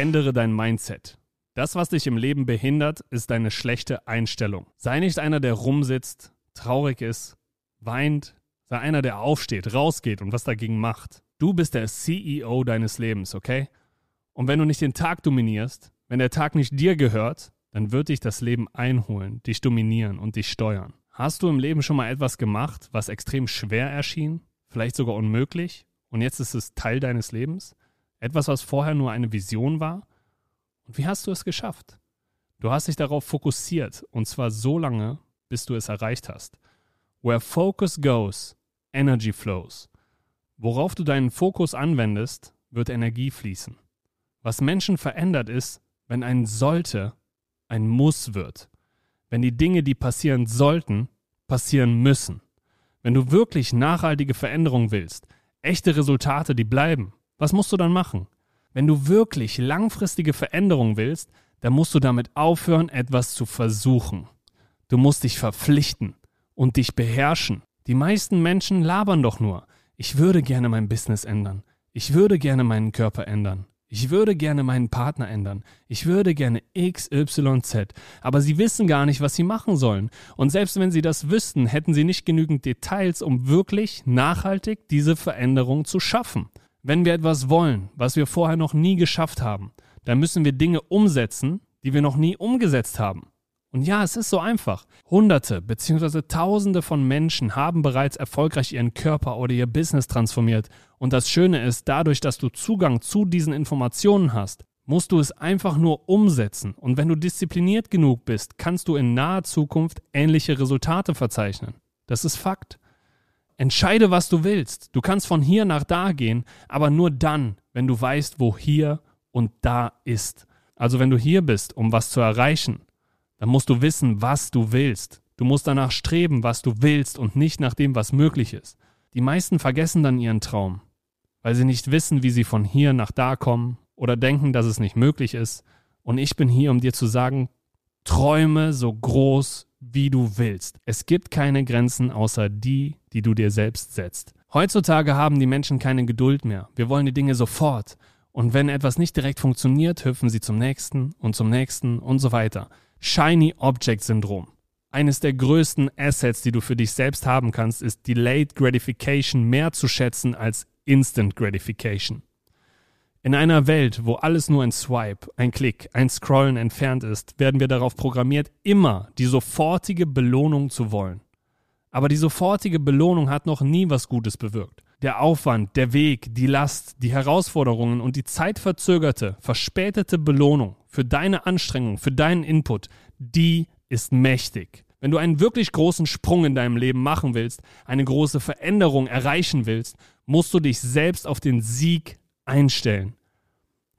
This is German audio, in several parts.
Ändere dein Mindset. Das, was dich im Leben behindert, ist deine schlechte Einstellung. Sei nicht einer, der rumsitzt, traurig ist, weint. Sei einer, der aufsteht, rausgeht und was dagegen macht. Du bist der CEO deines Lebens, okay? Und wenn du nicht den Tag dominierst, wenn der Tag nicht dir gehört, dann wird dich das Leben einholen, dich dominieren und dich steuern. Hast du im Leben schon mal etwas gemacht, was extrem schwer erschien, vielleicht sogar unmöglich, und jetzt ist es Teil deines Lebens? Etwas, was vorher nur eine Vision war? Und wie hast du es geschafft? Du hast dich darauf fokussiert, und zwar so lange, bis du es erreicht hast. Where focus goes, energy flows. Worauf du deinen Fokus anwendest, wird Energie fließen. Was Menschen verändert ist, wenn ein sollte ein Muss wird. Wenn die Dinge, die passieren sollten, passieren müssen. Wenn du wirklich nachhaltige Veränderung willst, echte Resultate, die bleiben, was musst du dann machen? Wenn du wirklich langfristige Veränderung willst, dann musst du damit aufhören, etwas zu versuchen. Du musst dich verpflichten und dich beherrschen. Die meisten Menschen labern doch nur. Ich würde gerne mein Business ändern. Ich würde gerne meinen Körper ändern. Ich würde gerne meinen Partner ändern. Ich würde gerne XYZ. Aber sie wissen gar nicht, was sie machen sollen. Und selbst wenn sie das wüssten, hätten sie nicht genügend Details, um wirklich nachhaltig diese Veränderung zu schaffen. Wenn wir etwas wollen, was wir vorher noch nie geschafft haben, dann müssen wir Dinge umsetzen, die wir noch nie umgesetzt haben. Und ja, es ist so einfach. Hunderte bzw. Tausende von Menschen haben bereits erfolgreich ihren Körper oder ihr Business transformiert. Und das Schöne ist, dadurch, dass du Zugang zu diesen Informationen hast, musst du es einfach nur umsetzen. Und wenn du diszipliniert genug bist, kannst du in naher Zukunft ähnliche Resultate verzeichnen. Das ist Fakt. Entscheide, was du willst. Du kannst von hier nach da gehen, aber nur dann, wenn du weißt, wo hier und da ist. Also wenn du hier bist, um was zu erreichen, dann musst du wissen, was du willst. Du musst danach streben, was du willst und nicht nach dem, was möglich ist. Die meisten vergessen dann ihren Traum, weil sie nicht wissen, wie sie von hier nach da kommen oder denken, dass es nicht möglich ist. Und ich bin hier, um dir zu sagen, träume so groß, wie du willst. Es gibt keine Grenzen außer die, die du dir selbst setzt. Heutzutage haben die Menschen keine Geduld mehr. Wir wollen die Dinge sofort. Und wenn etwas nicht direkt funktioniert, hüpfen sie zum nächsten und zum nächsten und so weiter. Shiny Object Syndrom. Eines der größten Assets, die du für dich selbst haben kannst, ist Delayed Gratification mehr zu schätzen als Instant Gratification. In einer Welt, wo alles nur ein Swipe, ein Klick, ein Scrollen entfernt ist, werden wir darauf programmiert, immer die sofortige Belohnung zu wollen. Aber die sofortige Belohnung hat noch nie was Gutes bewirkt. Der Aufwand, der Weg, die Last, die Herausforderungen und die zeitverzögerte, verspätete Belohnung für deine Anstrengung, für deinen Input, die ist mächtig. Wenn du einen wirklich großen Sprung in deinem Leben machen willst, eine große Veränderung erreichen willst, musst du dich selbst auf den Sieg einstellen.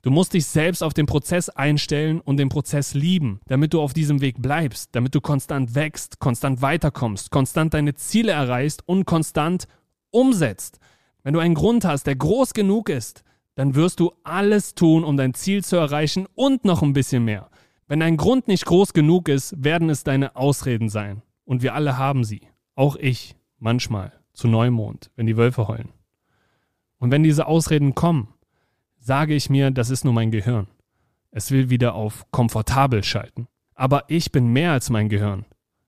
Du musst dich selbst auf den Prozess einstellen und den Prozess lieben, damit du auf diesem Weg bleibst, damit du konstant wächst, konstant weiterkommst, konstant deine Ziele erreichst und konstant umsetzt. Wenn du einen Grund hast, der groß genug ist, dann wirst du alles tun, um dein Ziel zu erreichen und noch ein bisschen mehr. Wenn dein Grund nicht groß genug ist, werden es deine Ausreden sein. Und wir alle haben sie. Auch ich, manchmal, zu Neumond, wenn die Wölfe heulen. Und wenn diese Ausreden kommen, sage ich mir, das ist nur mein Gehirn. Es will wieder auf komfortabel schalten. Aber ich bin mehr als mein Gehirn.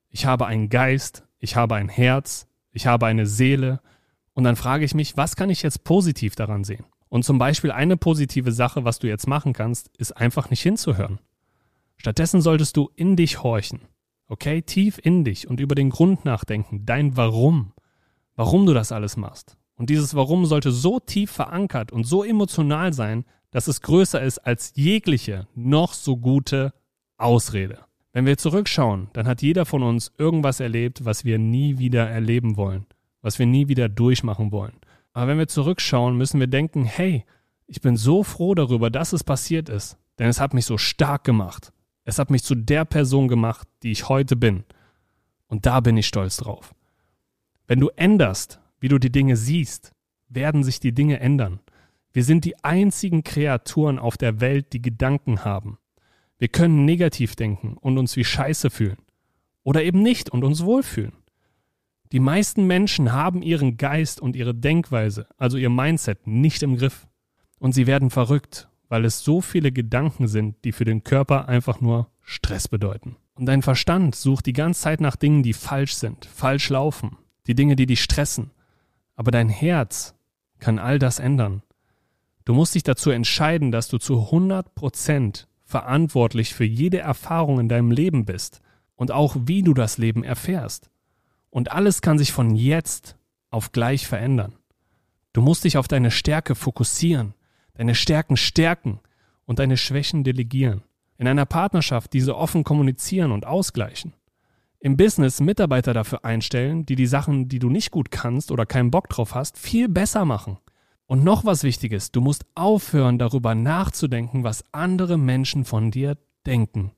Ich habe einen Geist, ich habe ein Herz, ich habe eine Seele, und dann frage ich mich, was kann ich jetzt positiv daran sehen? Und zum Beispiel eine positive Sache, was du jetzt machen kannst, ist einfach nicht hinzuhören. Stattdessen solltest du in dich horchen. Okay, tief in dich und über den Grund nachdenken, dein Warum. Warum du das alles machst. Und dieses Warum sollte so tief verankert und so emotional sein, dass es größer ist als jegliche noch so gute Ausrede. Wenn wir zurückschauen, dann hat jeder von uns irgendwas erlebt, was wir nie wieder erleben wollen was wir nie wieder durchmachen wollen. Aber wenn wir zurückschauen, müssen wir denken, hey, Ich bin so froh darüber, dass es passiert ist, denn es hat mich so stark gemacht. Es hat mich zu der Person gemacht, die ich heute bin. Und da bin ich stolz drauf. Wenn du änderst, wie du die Dinge siehst, werden sich die Dinge ändern. Wir sind die einzigen Kreaturen auf der Welt, die Gedanken haben. Wir können negativ denken und uns wie Scheiße fühlen. Oder eben nicht und uns wohlfühlen. Die meisten Menschen haben ihren Geist und ihre Denkweise, also ihr Mindset, nicht im Griff. Und sie werden verrückt, weil es so viele Gedanken sind, die für den Körper einfach nur Stress bedeuten. Und dein Verstand sucht die ganze Zeit nach Dingen, die falsch sind, falsch laufen, die Dinge, die dich stressen. Aber dein Herz kann all das ändern. Du musst dich dazu entscheiden, dass du zu 100% verantwortlich für jede Erfahrung in deinem Leben bist und auch wie du das Leben erfährst. Und alles kann sich von jetzt auf gleich verändern. Du musst dich auf deine Stärke fokussieren, deine Stärken stärken und deine Schwächen delegieren. In einer Partnerschaft diese offen kommunizieren und ausgleichen. Im Business Mitarbeiter dafür einstellen, die die Sachen, die du nicht gut kannst oder keinen Bock drauf hast, viel besser machen. Und noch was Wichtiges, du musst aufhören darüber nachzudenken, was andere Menschen von dir denken.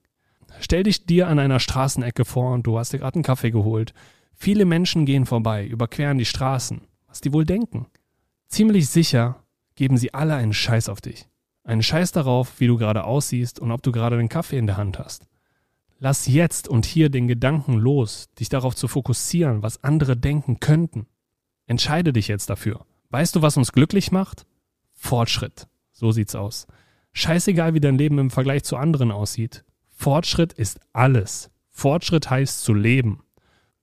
Stell dich dir an einer Straßenecke vor und du hast dir gerade einen Kaffee geholt. Viele Menschen gehen vorbei, überqueren die Straßen. Was die wohl denken? Ziemlich sicher geben sie alle einen Scheiß auf dich. Einen Scheiß darauf, wie du gerade aussiehst und ob du gerade den Kaffee in der Hand hast. Lass jetzt und hier den Gedanken los, dich darauf zu fokussieren, was andere denken könnten. Entscheide dich jetzt dafür. Weißt du, was uns glücklich macht? Fortschritt. So sieht's aus. Scheißegal, wie dein Leben im Vergleich zu anderen aussieht. Fortschritt ist alles. Fortschritt heißt zu leben.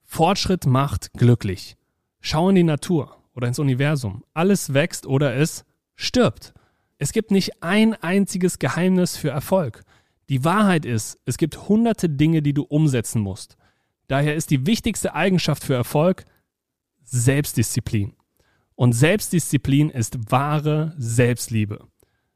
Fortschritt macht glücklich. Schau in die Natur oder ins Universum. Alles wächst oder es stirbt. Es gibt nicht ein einziges Geheimnis für Erfolg. Die Wahrheit ist, es gibt hunderte Dinge, die du umsetzen musst. Daher ist die wichtigste Eigenschaft für Erfolg Selbstdisziplin. Und Selbstdisziplin ist wahre Selbstliebe,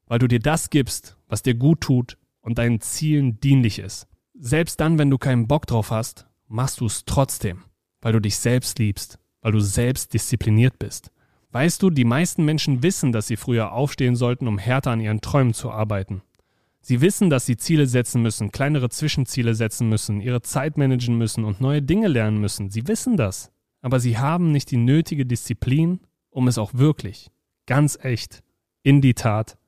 weil du dir das gibst, was dir gut tut und deinen Zielen dienlich ist. Selbst dann, wenn du keinen Bock drauf hast, machst du es trotzdem, weil du dich selbst liebst, weil du selbst diszipliniert bist. Weißt du, die meisten Menschen wissen, dass sie früher aufstehen sollten, um härter an ihren Träumen zu arbeiten. Sie wissen, dass sie Ziele setzen müssen, kleinere Zwischenziele setzen müssen, ihre Zeit managen müssen und neue Dinge lernen müssen. Sie wissen das. Aber sie haben nicht die nötige Disziplin, um es auch wirklich, ganz echt, in die Tat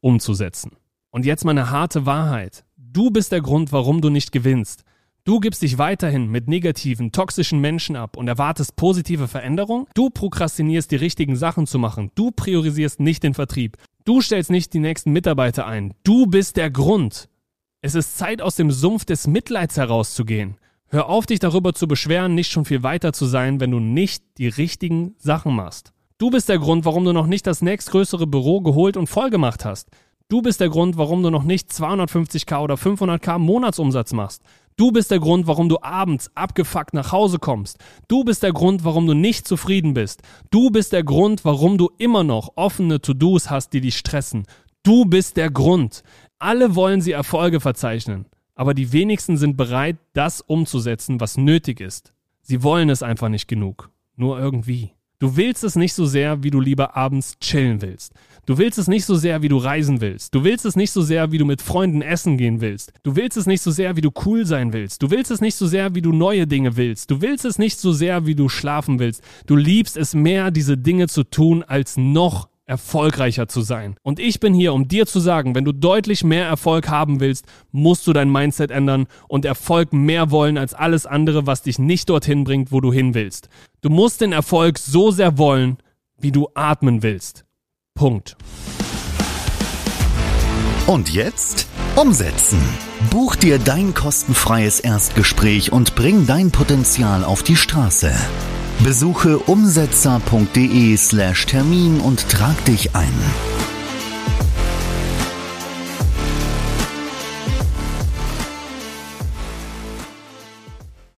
umzusetzen. Und jetzt meine harte Wahrheit. Du bist der Grund, warum du nicht gewinnst. Du gibst dich weiterhin mit negativen, toxischen Menschen ab und erwartest positive Veränderung? Du prokrastinierst die richtigen Sachen zu machen. Du priorisierst nicht den Vertrieb. Du stellst nicht die nächsten Mitarbeiter ein. Du bist der Grund. Es ist Zeit, aus dem Sumpf des Mitleids herauszugehen. Hör auf, dich darüber zu beschweren, nicht schon viel weiter zu sein, wenn du nicht die richtigen Sachen machst. Du bist der Grund, warum du noch nicht das nächstgrößere Büro geholt und voll gemacht hast. Du bist der Grund, warum du noch nicht 250k oder 500k Monatsumsatz machst. Du bist der Grund, warum du abends abgefuckt nach Hause kommst. Du bist der Grund, warum du nicht zufrieden bist. Du bist der Grund, warum du immer noch offene To-Dos hast, die dich stressen. Du bist der Grund. Alle wollen sie Erfolge verzeichnen, aber die wenigsten sind bereit, das umzusetzen, was nötig ist. Sie wollen es einfach nicht genug. Nur irgendwie. Du willst es nicht so sehr, wie du lieber abends chillen willst. Du willst es nicht so sehr, wie du reisen willst. Du willst es nicht so sehr, wie du mit Freunden essen gehen willst. Du willst es nicht so sehr, wie du cool sein willst. Du willst es nicht so sehr, wie du neue Dinge willst. Du willst es nicht so sehr, wie du schlafen willst. Du liebst es mehr, diese Dinge zu tun, als noch erfolgreicher zu sein. Und ich bin hier, um dir zu sagen, wenn du deutlich mehr Erfolg haben willst, musst du dein Mindset ändern und Erfolg mehr wollen als alles andere, was dich nicht dorthin bringt, wo du hin willst. Du musst den Erfolg so sehr wollen, wie du atmen willst. Punkt. Und jetzt umsetzen. Buch dir dein kostenfreies Erstgespräch und bring dein Potenzial auf die Straße. Besuche umsetzer.de slash Termin und trag dich ein.